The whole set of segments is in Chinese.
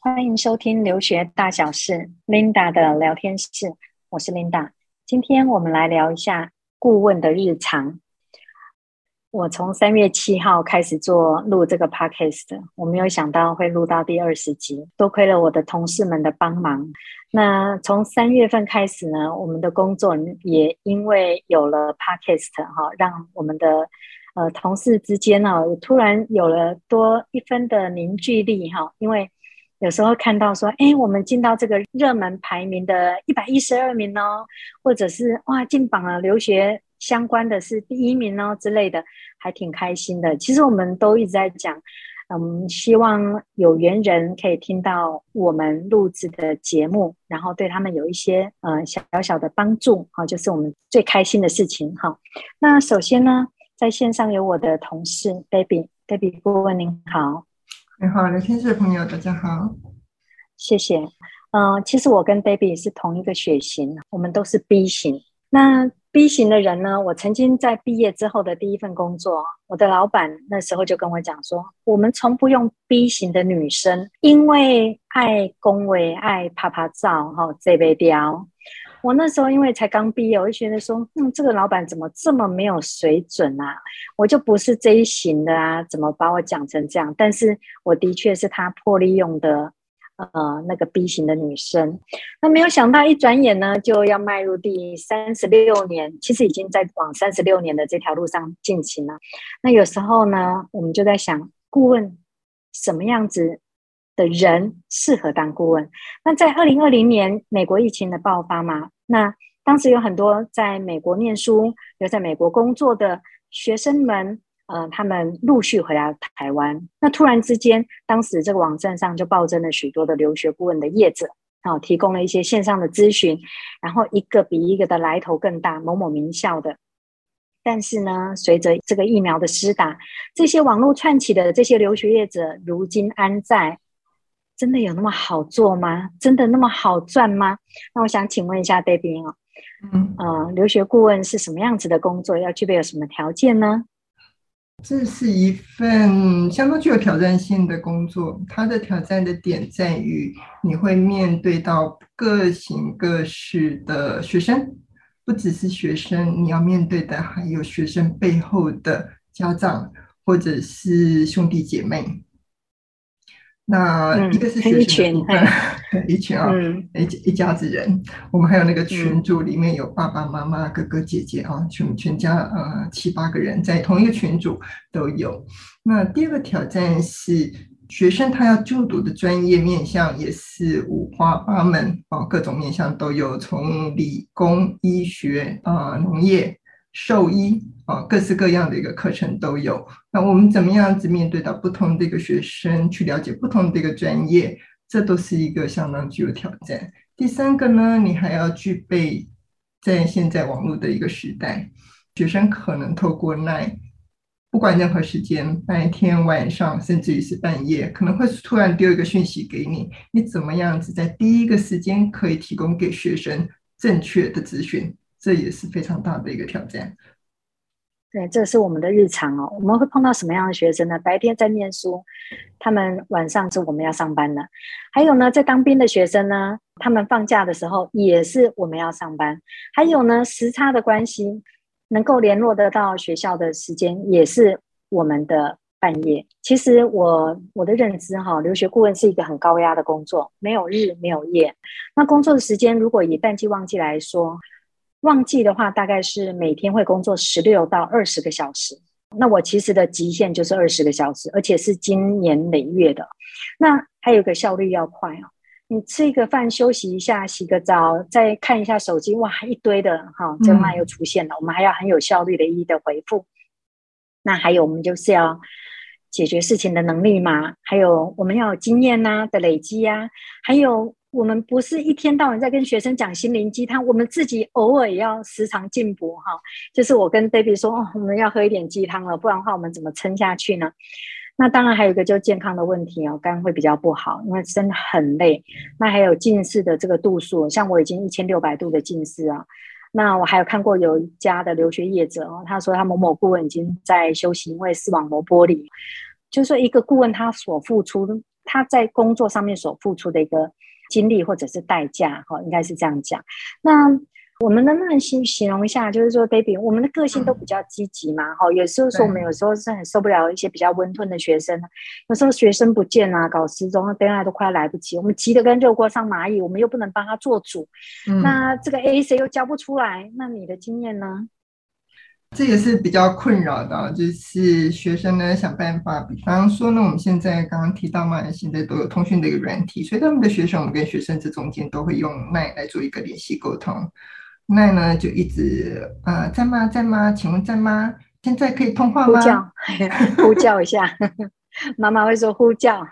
欢迎收听留学大小事，Linda 的聊天室，我是 Linda。今天我们来聊一下顾问的日常。我从三月七号开始做录这个 podcast，我没有想到会录到第二十集，多亏了我的同事们的帮忙。那从三月份开始呢，我们的工作也因为有了 podcast 哈，让我们的呃同事之间呢，突然有了多一分的凝聚力哈，因为。有时候看到说，哎，我们进到这个热门排名的一百一十二名哦，或者是哇，进榜了留学相关的是第一名哦之类的，还挺开心的。其实我们都一直在讲，嗯，希望有缘人可以听到我们录制的节目，然后对他们有一些呃小小的帮助，好，就是我们最开心的事情哈。那首先呢，在线上有我的同事 Debbie，Debbie 顾问您好。你好，聊天室朋友，大家好，谢谢。嗯、呃，其实我跟 Debbie 是同一个血型，我们都是 B 型。那 B 型的人呢，我曾经在毕业之后的第一份工作，我的老板那时候就跟我讲说，我们从不用 B 型的女生，因为爱恭维、爱拍拍照，哈，这杯雕。我那时候因为才刚毕业，我就觉得说，嗯，这个老板怎么这么没有水准啊？我就不是这一型的啊，怎么把我讲成这样？但是我的确是他破例用的，呃，那个 B 型的女生。那没有想到，一转眼呢，就要迈入第三十六年，其实已经在往三十六年的这条路上进行了。那有时候呢，我们就在想，顾问什么样子的人适合当顾问？那在二零二零年美国疫情的爆发嘛，那当时有很多在美国念书、有在美国工作的学生们，呃，他们陆续回到台湾。那突然之间，当时这个网站上就暴增了许多的留学顾问的业者，啊，提供了一些线上的咨询，然后一个比一个的来头更大，某某名校的。但是呢，随着这个疫苗的施打，这些网络串起的这些留学业者，如今安在？真的有那么好做吗？真的那么好赚吗？那我想请问一下 Debbie 哦，嗯，呃，留学顾问是什么样子的工作？要具备有什么条件呢？这是一份相当具有挑战性的工作。它的挑战的点在于，你会面对到各形各式的学生，不只是学生，你要面对的还有学生背后的家长或者是兄弟姐妹。那一个是学生的部分，嗯、一群啊，一一家子人。我们还有那个群组里面有爸爸妈妈、哥哥姐姐啊，全全家呃七八个人在同一个群组都有。那第二个挑战是学生他要就读的专业面向也是五花八门啊，各种面向都有，从理工、医学啊、农业。兽医啊，各式各样的一个课程都有。那我们怎么样子面对到不同的一个学生，去了解不同的一个专业，这都是一个相当具有挑战。第三个呢，你还要具备在现在网络的一个时代，学生可能透过 LINE，不管任何时间，白天、晚上，甚至于是半夜，可能会突然丢一个讯息给你，你怎么样子在第一个时间可以提供给学生正确的资讯？这也是非常大的一个挑战。对，这是我们的日常哦。我们会碰到什么样的学生呢？白天在念书，他们晚上是我们要上班的。还有呢，在当兵的学生呢，他们放假的时候也是我们要上班。还有呢，时差的关系，能够联络得到学校的时间也是我们的半夜。其实我我的认知哈，留学顾问是一个很高压的工作，没有日没有夜。那工作的时间，如果以淡季旺季来说，旺季的话，大概是每天会工作十六到二十个小时。那我其实的极限就是二十个小时，而且是今年累月的。那还有个效率要快哦，你吃一个饭，休息一下，洗个澡，再看一下手机，哇，一堆的哈，这个又出现了。我们还要很有效率的一一的回复。那还有，我们就是要解决事情的能力嘛，还有我们要有经验呐、啊、的累积呀、啊，还有。我们不是一天到晚在跟学生讲心灵鸡汤，我们自己偶尔也要时常进步哈。就是我跟 Baby 说，哦，我们要喝一点鸡汤了，不然的话我们怎么撑下去呢？那当然还有一个就健康的问题哦，肝会比较不好，因为真的很累。那还有近视的这个度数，像我已经一千六百度的近视啊。那我还有看过有一家的留学业者哦，他说他某某顾问已经在休息，因为视网膜剥离。就是说一个顾问他所付出，他在工作上面所付出的一个精力或者是代价，哈，应该是这样讲。那。我们能不能形形容一下，就是说，baby，我们的个性都比较积极嘛，哈、嗯，有时候说我们有时候是很受不了一些比较温吞的学生，有时候学生不见啊，搞失踪，等下都快来不及，我们急得跟热锅上蚂蚁，我们又不能帮他做主，嗯、那这个 A C 又教不出来，那你的经验呢？这也是比较困扰的，就是学生呢想办法，比方说呢，我们现在刚刚提到嘛，现在都有通讯的一个软体，所以他们的学生，我们跟学生这中间都会用 LINE 来做一个联系沟通。那呢就一直呃在吗在吗？请问在吗？现在可以通话吗？呼叫，呼叫一下，妈妈会说呼叫。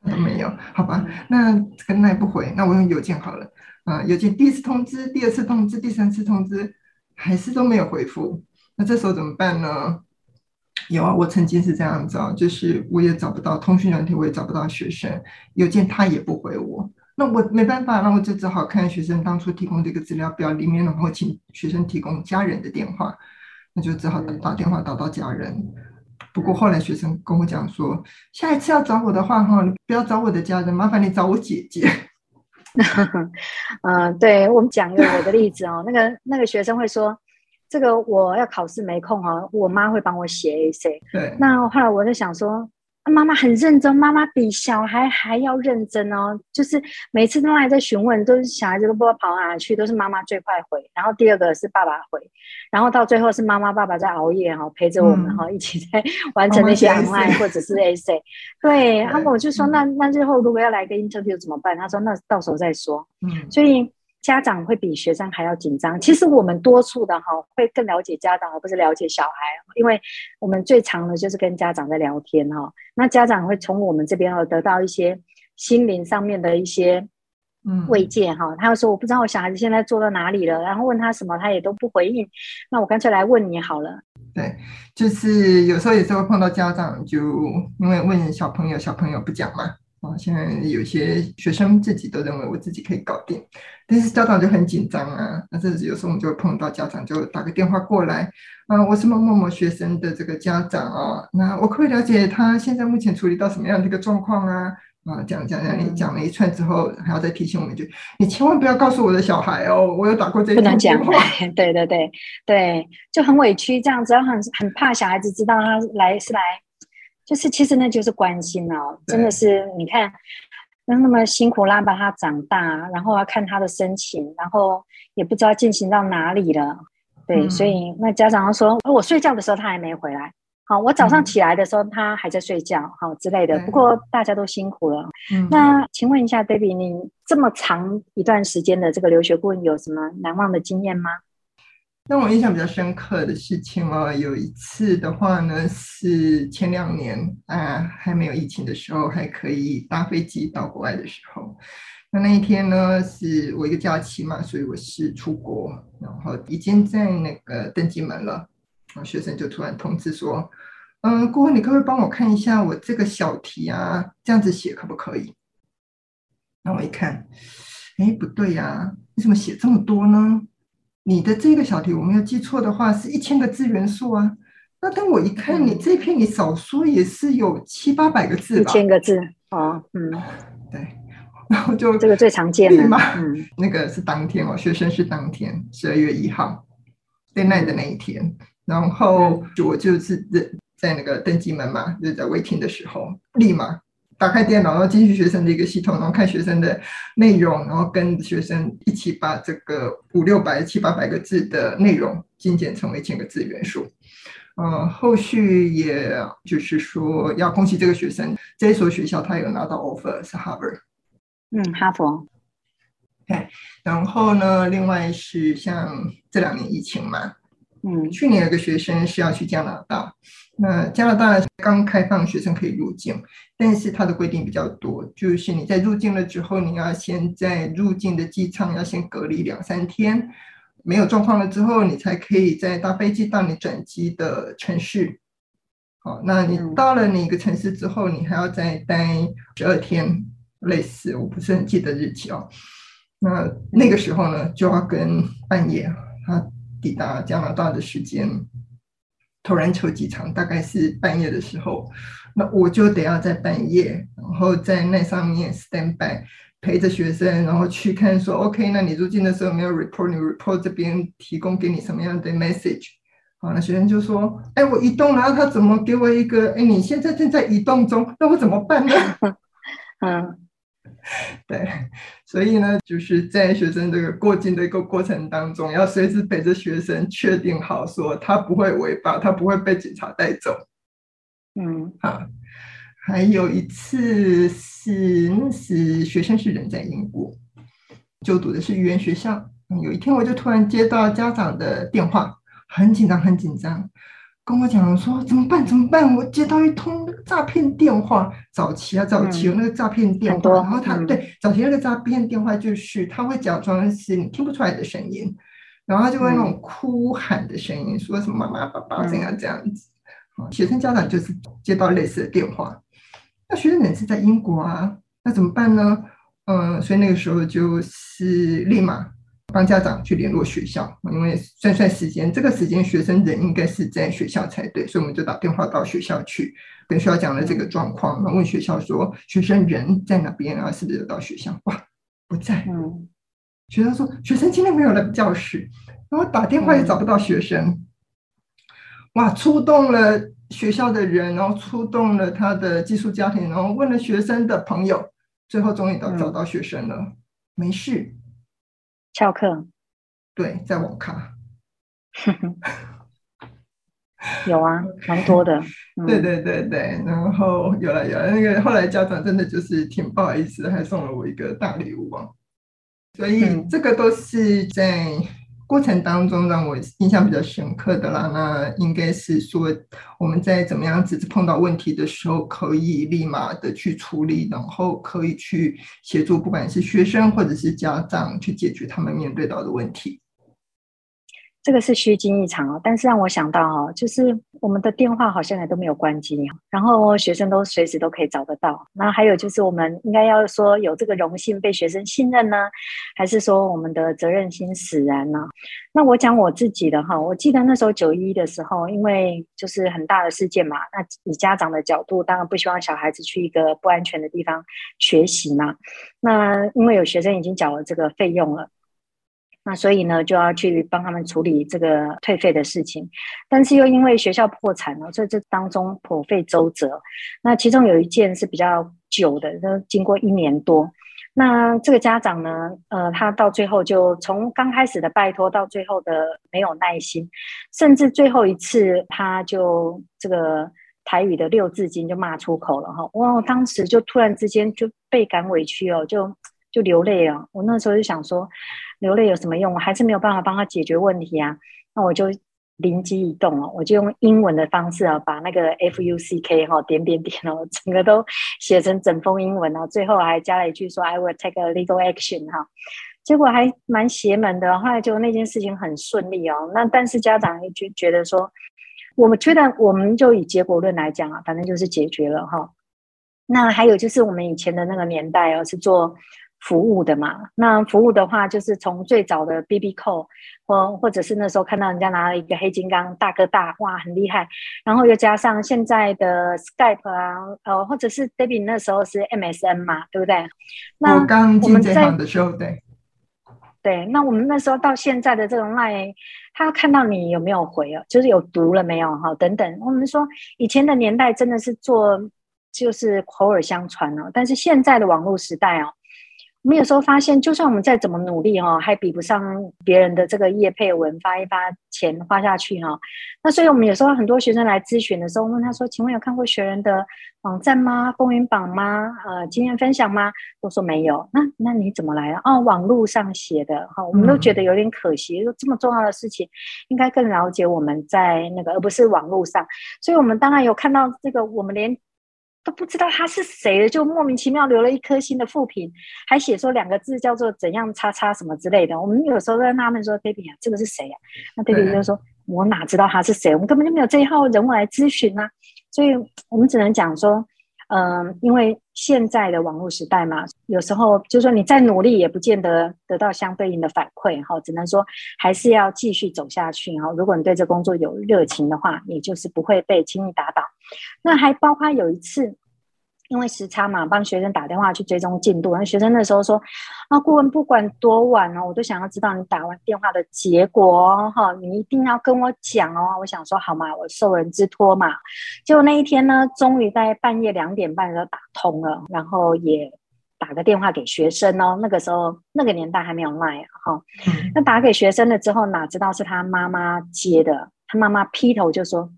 没有，好吧？那这个那也不回，那我用邮件好了。啊、呃，邮件第一次通知，第二次通知，第三次通知，还是都没有回复。那这时候怎么办呢？有啊，我曾经是这样子啊，就是我也找不到通讯软体，我也找不到学生，邮件他也不回我。那我没办法，那我就只好看学生当初提供这个资料表里面，然后请学生提供家人的电话，那就只好打打电话打到家人。不过后来学生跟我讲说，下一次要找我的话，哈，你不要找我的家人，麻烦你找我姐姐。嗯，对，我们讲一个我的例子哦，那个那个学生会说，这个我要考试没空哦，我妈会帮我写 essay。对，那后来我就想说。妈妈很认真，妈妈比小孩还要认真哦。就是每次都还在询问，都是小孩子都不知道跑哪去，都是妈妈最快回，然后第二个是爸爸回，然后到最后是妈妈爸爸在熬夜哈，陪着我们哈，嗯、一起在 完成那些 online 或者是 essay。对，然后我就说，那那最后如果要来个 interview 怎么办？他说，那到时候再说。嗯，所以。家长会比学生还要紧张。其实我们多数的哈会更了解家长，而不是了解小孩，因为我们最常的就是跟家长在聊天哈。那家长会从我们这边得到一些心灵上面的一些慰藉哈。他会说，我不知道我小孩子现在做到哪里了，然后问他什么他也都不回应。那我干脆来问你好了。对，就是有时候也是会碰到家长，就因为问小朋友，小朋友不讲嘛。啊，现在有些学生自己都认为我自己可以搞定，但是家长就很紧张啊。那这有时候我们就会碰到家长就打个电话过来，啊，我是某某某学生的这个家长啊，那我可不可以了解他现在目前处理到什么样的一个状况啊？啊，讲讲讲，你讲了一串之后，还要再提醒我们一句，你千万不要告诉我的小孩哦，我有打过这一通电话。对对对对，就很委屈这样子，很很怕小孩子知道他来是来。就是其实那就是关心哦，真的是你看，那那么辛苦拉拔他长大，然后要看他的申请，然后也不知道进行到哪里了，对，嗯、所以那家长说，我睡觉的时候他还没回来，好，我早上起来的时候他还在睡觉，好之类的。不过大家都辛苦了。嗯、那请问一下，baby，你这么长一段时间的这个留学顾问有什么难忘的经验吗？让我印象比较深刻的事情哦，有一次的话呢，是前两年啊，还没有疫情的时候，还可以搭飞机到国外的时候。那那一天呢，是我一个假期嘛，所以我是出国，然后已经在那个登机门了，然后学生就突然通知说：“嗯，顾问，你可不可以帮我看一下我这个小题啊？这样子写可不可以？”那我一看，哎，不对呀，你怎么写这么多呢？你的这个小题，我没有记错的话，是一千个字元素啊。那当我一看，你这篇你少说也是有七八百个字吧？一千个字哦，嗯，对。然后就这个最常见的嘛，嗯，那个是当天哦，学生是当天十二月一号，deadline 的那一天。然后我就是在在那个登机门嘛，就在 waiting 的时候，立马。打开电脑，然后进去学生的一个系统，然后看学生的内容，然后跟学生一起把这个五六百、七八百个字的内容精简成为千个字元素。嗯、呃，后续也就是说要恭喜这个学生，这一所学校他有拿到 offer 是 Harvard。嗯，哈佛。对，然后呢，另外是像这两年疫情嘛。嗯，去年有个学生是要去加拿大，那加拿大刚开放学生可以入境，但是它的规定比较多，就是你在入境了之后，你要先在入境的机场要先隔离两三天，没有状况了之后，你才可以再搭飞机到你转机的城市，好，那你到了你一个城市之后，你还要再待十二天，类似，我不是很记得日期哦。那那个时候呢，就要跟半夜他抵达加拿大的时间，头然球机场大概是半夜的时候，那我就得要在半夜，然后在那上面 stand by 陪着学生，然后去看说，OK，那你入境的时候没有 report，你 report 这边提供给你什么样的 message？好，那学生就说，哎，我移动了，他怎么给我一个，哎，你现在正在移动中，那我怎么办呢？嗯。对，所以呢，就是在学生这个过境的一个过程当中，要随时陪着学生，确定好说他不会违法，他不会被警察带走。嗯，好，还有一次是那时学生是人在英国，就读的是语言学校。有一天我就突然接到家长的电话，很紧张，很紧张。跟我讲说怎么办？怎么办？我接到一通诈骗电话，早期啊，早期有那个诈骗电话，嗯、然后他、嗯、对早期那个诈骗电话就是他会假装是你听不出来的声音，然后他就会那种哭喊的声音，嗯、说什么妈妈爸爸怎样这样子。嗯、学生家长就是接到类似的电话，那学生人是在英国啊，那怎么办呢？嗯，所以那个时候就是立马。帮家长去联络学校，因为算算时间，这个时间学生人应该是在学校才对，所以我们就打电话到学校去，跟学校讲了这个状况，然后问学校说学生人在哪边啊？是不是有到学校？哇，不在。嗯，学生说学生今天没有来教室，然后打电话也找不到学生。哇，出动了学校的人，然后出动了他的寄宿家庭，然后问了学生的朋友，最后终于到找到学生了，没事。翘课，对，在网咖，有啊，蛮多的。对对对对，然后有了有了，那个后来家长真的就是挺不好意思，还送了我一个大礼物啊。所以这个都是在。过程当中让我印象比较深刻的啦，那应该是说我们在怎么样子碰到问题的时候，可以立马的去处理，然后可以去协助，不管是学生或者是家长去解决他们面对到的问题。这个是虚惊一场哦，但是让我想到哦，就是我们的电话好像也都没有关机，然后学生都随时都可以找得到。那还有就是，我们应该要说有这个荣幸被学生信任呢，还是说我们的责任心使然呢？那我讲我自己的哈，我记得那时候九一的时候，因为就是很大的事件嘛，那以家长的角度，当然不希望小孩子去一个不安全的地方学习嘛。那因为有学生已经缴了这个费用了。那所以呢，就要去帮他们处理这个退费的事情，但是又因为学校破产了，所以这当中颇费周折。那其中有一件是比较久的，都经过一年多。那这个家长呢，呃，他到最后就从刚开始的拜托到最后的没有耐心，甚至最后一次他就这个台语的六字经就骂出口了哈。哇，当时就突然之间就倍感委屈哦，就就流泪了。我那时候就想说。流泪有什么用？我还是没有办法帮他解决问题啊！那我就灵机一动哦，我就用英文的方式啊，把那个 F U C K 哈点点点哦，整个都写成整封英文哦，最后还加了一句说 I will take a legal action 哈，结果还蛮邪门的。后来就那件事情很顺利哦，那但是家长就觉得说，我们觉得我们就以结果论来讲啊，反正就是解决了哈。那还有就是我们以前的那个年代哦，是做。服务的嘛，那服务的话，就是从最早的 BB Call，或或者是那时候看到人家拿了一个黑金刚大哥大，哇，很厉害。然后又加上现在的 Skype 啊，呃，或者是 Debbie 那时候是 MSN 嘛，对不对？那我刚进这行的时候，对，对，那我们那时候到现在的这种 Line，他看到你有没有回哦，就是有读了没有哈，等等。我们说以前的年代真的是做就是口耳相传哦，但是现在的网络时代哦。我们有时候发现，就算我们再怎么努力哈，还比不上别人的这个业配文发一发钱花下去哈。那所以我们有时候很多学生来咨询的时候，问他说：“请问有看过学人的网站吗？风云榜吗？呃，经验分享吗？”都说没有。那那你怎么来的？哦，网络上写的哈。我们都觉得有点可惜，说这么重要的事情，应该更了解我们在那个，而不是网络上。所以我们当然有看到这个，我们连。都不知道他是谁，就莫名其妙留了一颗心的负评，还写说两个字叫做怎样叉叉什么之类的。我们有时候在纳闷说，Debbie 啊，这个是谁啊？那 Debbie 就说，我哪知道他是谁？我们根本就没有这一号人物来咨询啊。所以我们只能讲说，嗯、因为现在的网络时代嘛，有时候就是说你再努力也不见得得到相对应的反馈哈，只能说还是要继续走下去哈。如果你对这工作有热情的话，你就是不会被轻易打倒。那还包括有一次。因为时差嘛，帮学生打电话去追踪进度。那学生那时候说：“啊，顾问不管多晚哦，我都想要知道你打完电话的结果哦，哈，你一定要跟我讲哦。”我想说好嘛，我受人之托嘛。结果那一天呢，终于在半夜两点半的时候打通了，然后也打个电话给学生哦。那个时候那个年代还没有 Line 哈。那打给学生了之后，哪知道是他妈妈接的，他妈妈劈头就说。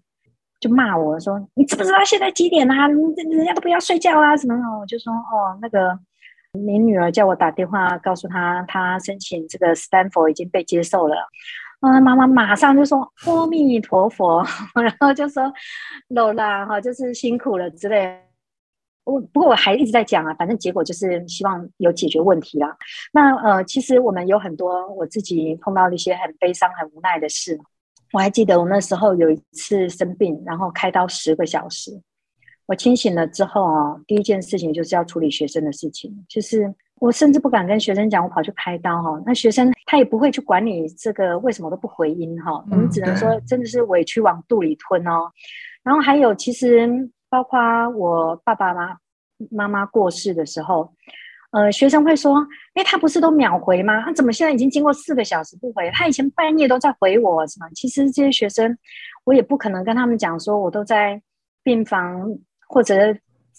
就骂我说：“你知不知道现在几点啊？人家都不要睡觉啊，什么的。”我就说：“哦，那个，你女儿叫我打电话告诉她，她申请这个 Stanford 已经被接受了。”啊，妈妈马上就说：“阿弥陀佛。”然后就说：“Lola 哈，就是辛苦了之类。”我不过我还一直在讲啊，反正结果就是希望有解决问题啦。那呃，其实我们有很多我自己碰到一些很悲伤、很无奈的事。我还记得我那时候有一次生病，然后开刀十个小时。我清醒了之后啊，第一件事情就是要处理学生的事情，就是我甚至不敢跟学生讲我跑去开刀哈。那学生他也不会去管你这个为什么都不回音哈，我们只能说真的是委屈往肚里吞哦。然后还有其实包括我爸爸妈妈妈过世的时候。呃，学生会说：“哎，他不是都秒回吗？他怎么现在已经经过四个小时不回？他以前半夜都在回我，是吗？其实这些学生，我也不可能跟他们讲说，我都在病房，或者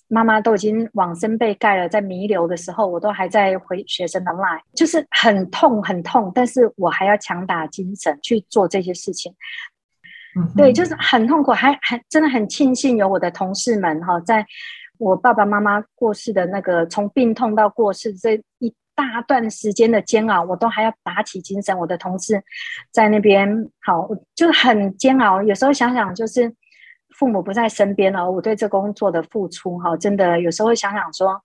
妈妈都已经往生被盖了，在弥留的时候，我都还在回学生的 line，就是很痛很痛，但是我还要强打精神去做这些事情。嗯，对，就是很痛苦，还还真的很庆幸有我的同事们哈，在。”我爸爸妈妈过世的那个，从病痛到过世这一大段时间的煎熬，我都还要打起精神。我的同事在那边，好，就很煎熬。有时候想想，就是父母不在身边了，我对这工作的付出，哈，真的有时候会想想说，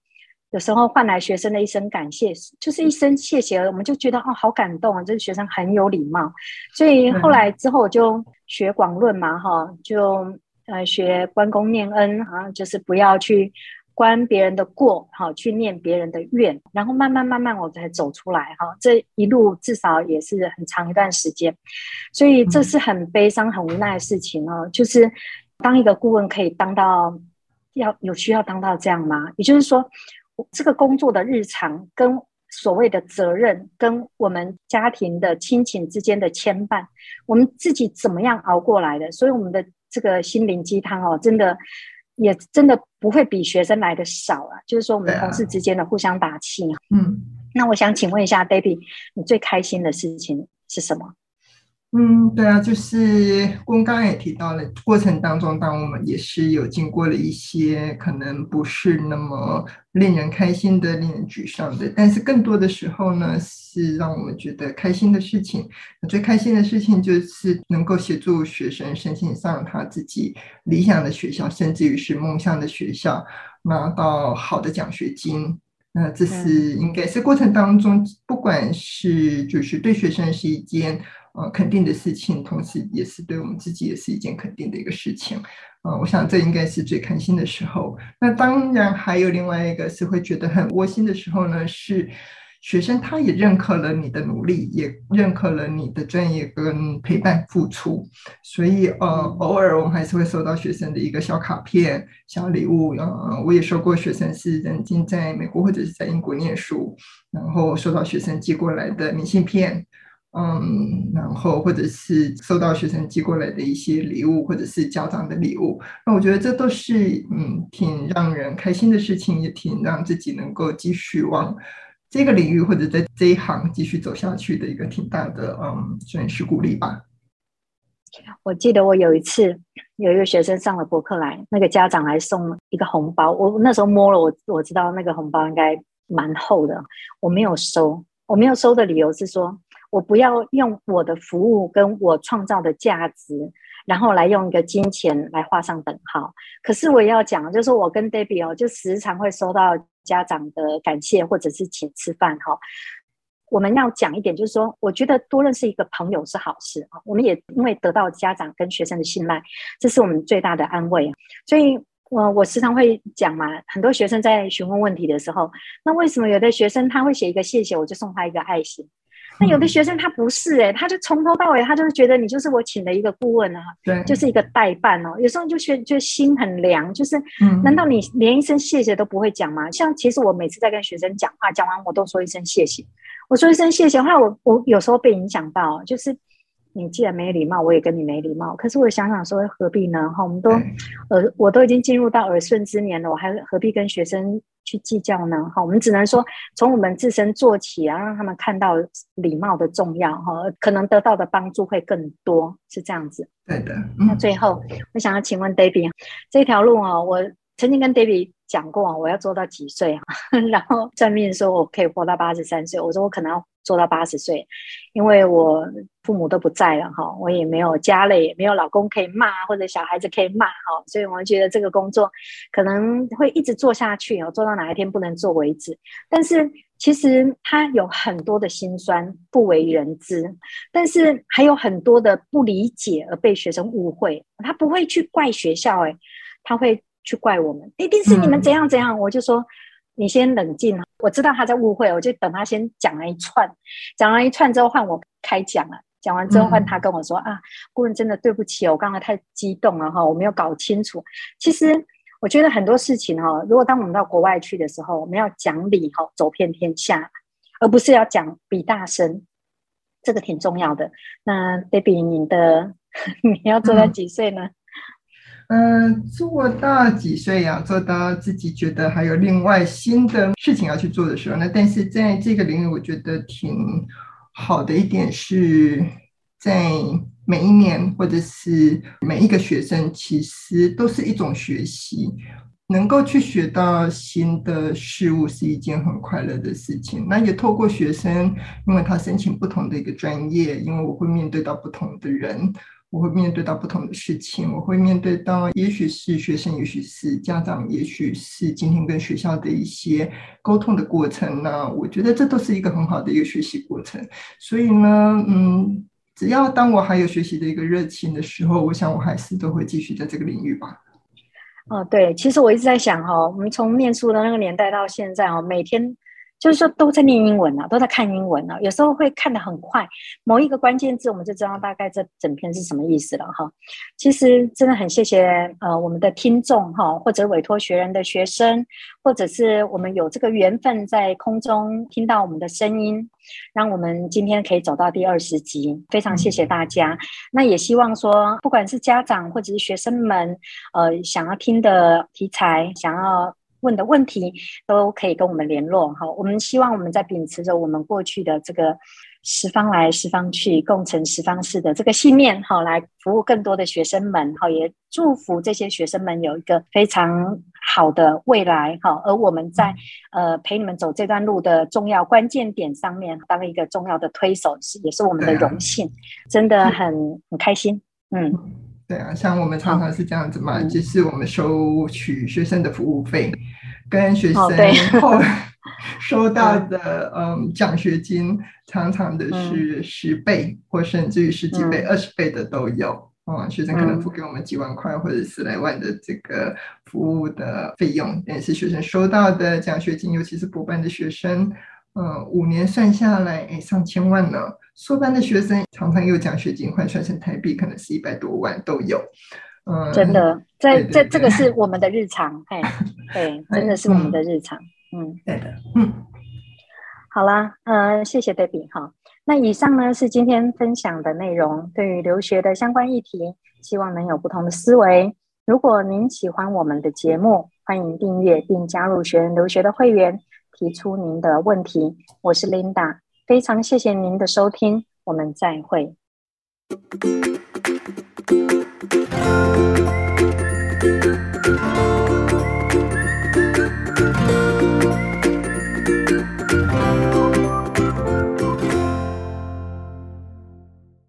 有时候换来学生的一声感谢，就是一声谢谢，我们就觉得哦，好感动啊，这个学生很有礼貌。所以后来之后我就学广论嘛，哈，就。呃，学关公念恩啊，就是不要去关别人的过，好去念别人的怨，然后慢慢慢慢我才走出来哈。这一路至少也是很长一段时间，所以这是很悲伤、很无奈的事情哦。就是当一个顾问可以当到要有需要当到这样吗？也就是说，这个工作的日常跟所谓的责任，跟我们家庭的亲情之间的牵绊，我们自己怎么样熬过来的？所以我们的。这个心灵鸡汤哦，真的也真的不会比学生来的少啊。就是说，我们同事之间的互相打气。嗯，那我想请问一下，Debbie，你最开心的事情是什么？嗯，对啊，就是我刚刚也提到了，过程当中，当我们也是有经过了一些可能不是那么令人开心的、令人沮丧的，但是更多的时候呢，是让我们觉得开心的事情。最开心的事情就是能够协助学生申请上他自己理想的学校，甚至于是梦想的学校，拿到好的奖学金。那这是应该是过程当中，不管是就是对学生是一件。呃，肯定的事情，同时也是对我们自己也是一件肯定的一个事情。呃，我想这应该是最开心的时候。那当然还有另外一个是会觉得很窝心的时候呢，是学生他也认可了你的努力，也认可了你的专业跟陪伴付出。所以呃，偶尔我们还是会收到学生的一个小卡片、小礼物。呃，我也收过学生是曾经在美国或者是在英国念书，然后收到学生寄过来的明信片。嗯，然后或者是收到学生寄过来的一些礼物，或者是家长的礼物，那我觉得这都是嗯挺让人开心的事情，也挺让自己能够继续往这个领域或者在这一行继续走下去的一个挺大的嗯算是鼓励吧。我记得我有一次有一个学生上了博客来，那个家长还送一个红包，我那时候摸了我我知道那个红包应该蛮厚的，我没有收，我没有收的理由是说。我不要用我的服务跟我创造的价值，然后来用一个金钱来画上等号。可是我也要讲，就是我跟 Debbie 哦，就时常会收到家长的感谢或者是请吃饭哈。我们要讲一点，就是说，我觉得多认识一个朋友是好事啊。我们也因为得到家长跟学生的信赖，这是我们最大的安慰。所以，我我时常会讲嘛，很多学生在询问问题的时候，那为什么有的学生他会写一个谢谢，我就送他一个爱心？那有的学生他不是哎、欸，他就从头到尾，他就是觉得你就是我请的一个顾问啊，对，就是一个代办哦。有时候就觉得就心很凉，就是，难道你连一声谢谢都不会讲吗？像其实我每次在跟学生讲话，讲完我都说一声谢谢，我说一声谢谢，后来我我有时候被影响到，就是你既然没礼貌，我也跟你没礼貌。可是我想想说，何必呢？哈，我们都呃，我都已经进入到耳顺之年了，我还何必跟学生？去计较呢？哈，我们只能说从我们自身做起啊，让他们看到礼貌的重要哈，可能得到的帮助会更多，是这样子。对的。那最后，我想要请问 Debbie，这条路啊，我曾经跟 David 讲过，我要做到几岁啊？然后算命说我可以活到八十三岁，我说我可能要。做到八十岁，因为我父母都不在了哈，我也没有家了，也没有老公可以骂，或者小孩子可以骂哈，所以我觉得这个工作可能会一直做下去哦，做到哪一天不能做为止。但是其实他有很多的辛酸不为人知，但是还有很多的不理解而被学生误会。他不会去怪学校，诶，他会去怪我们，一定是你们怎样怎样。我就说。你先冷静，我知道他在误会，我就等他先讲了一串，讲了一串之后换我开讲了，讲完之后换他跟我说、嗯、啊，顾问真的对不起，我刚才太激动了哈，我没有搞清楚。其实我觉得很多事情哈，如果当我们到国外去的时候，我们要讲理哈，走遍天下，而不是要讲比大声，这个挺重要的。那 Debbie，你的 你要做到几岁呢？嗯、做到几岁呀、啊？做到自己觉得还有另外新的事情要去做的时候，那但是在这个领域，我觉得挺好的一点是，在每一年或者是每一个学生，其实都是一种学习，能够去学到新的事物是一件很快乐的事情。那也透过学生，因为他申请不同的一个专业，因为我会面对到不同的人。我会面对到不同的事情，我会面对到，也许是学生，也许是家长，也许是今天跟学校的一些沟通的过程呢。我觉得这都是一个很好的一个学习过程。所以呢，嗯，只要当我还有学习的一个热情的时候，我想我还是都会继续在这个领域吧。哦，对，其实我一直在想哈，我们从念书的那个年代到现在哦，每天。就是说都在念英文啊，都在看英文啊，有时候会看得很快，某一个关键字我们就知道大概这整篇是什么意思了哈。其实真的很谢谢呃我们的听众哈，或者委托学人的学生，或者是我们有这个缘分在空中听到我们的声音，让我们今天可以走到第二十集，非常谢谢大家。那也希望说，不管是家长或者是学生们，呃，想要听的题材，想要。问的问题都可以跟我们联络哈，我们希望我们在秉持着我们过去的这个十方来十方去，共成十方事的这个信念哈，来服务更多的学生们哈，也祝福这些学生们有一个非常好的未来哈。而我们在呃陪你们走这段路的重要关键点上面，当一个重要的推手是也是我们的荣幸，真的很很开心，嗯。对啊，像我们常常是这样子嘛，就、嗯、是我们收取学生的服务费，跟学生后。收到的嗯奖学金，常常的是十倍、嗯、或甚至于十几倍、二、嗯、十倍的都有。嗯，学生可能付给我们几万块或者十来万的这个服务的费用，但是学生收到的奖学金，尤其是博班的学生，嗯，五年算下来，哎，上千万了。硕班的学生常常有奖学金，换算成台币可能是一百多万都有。嗯，真的，在这这个是我们的日常，哎，对，真的是我们的日常。嗯，对的，嗯，好啦，嗯、呃，谢谢 Debbie 哈。那以上呢是今天分享的内容，对于留学的相关议题，希望能有不同的思维。如果您喜欢我们的节目，欢迎订阅并加入学人留学的会员，提出您的问题。我是 Linda。非常谢谢您的收听，我们再会。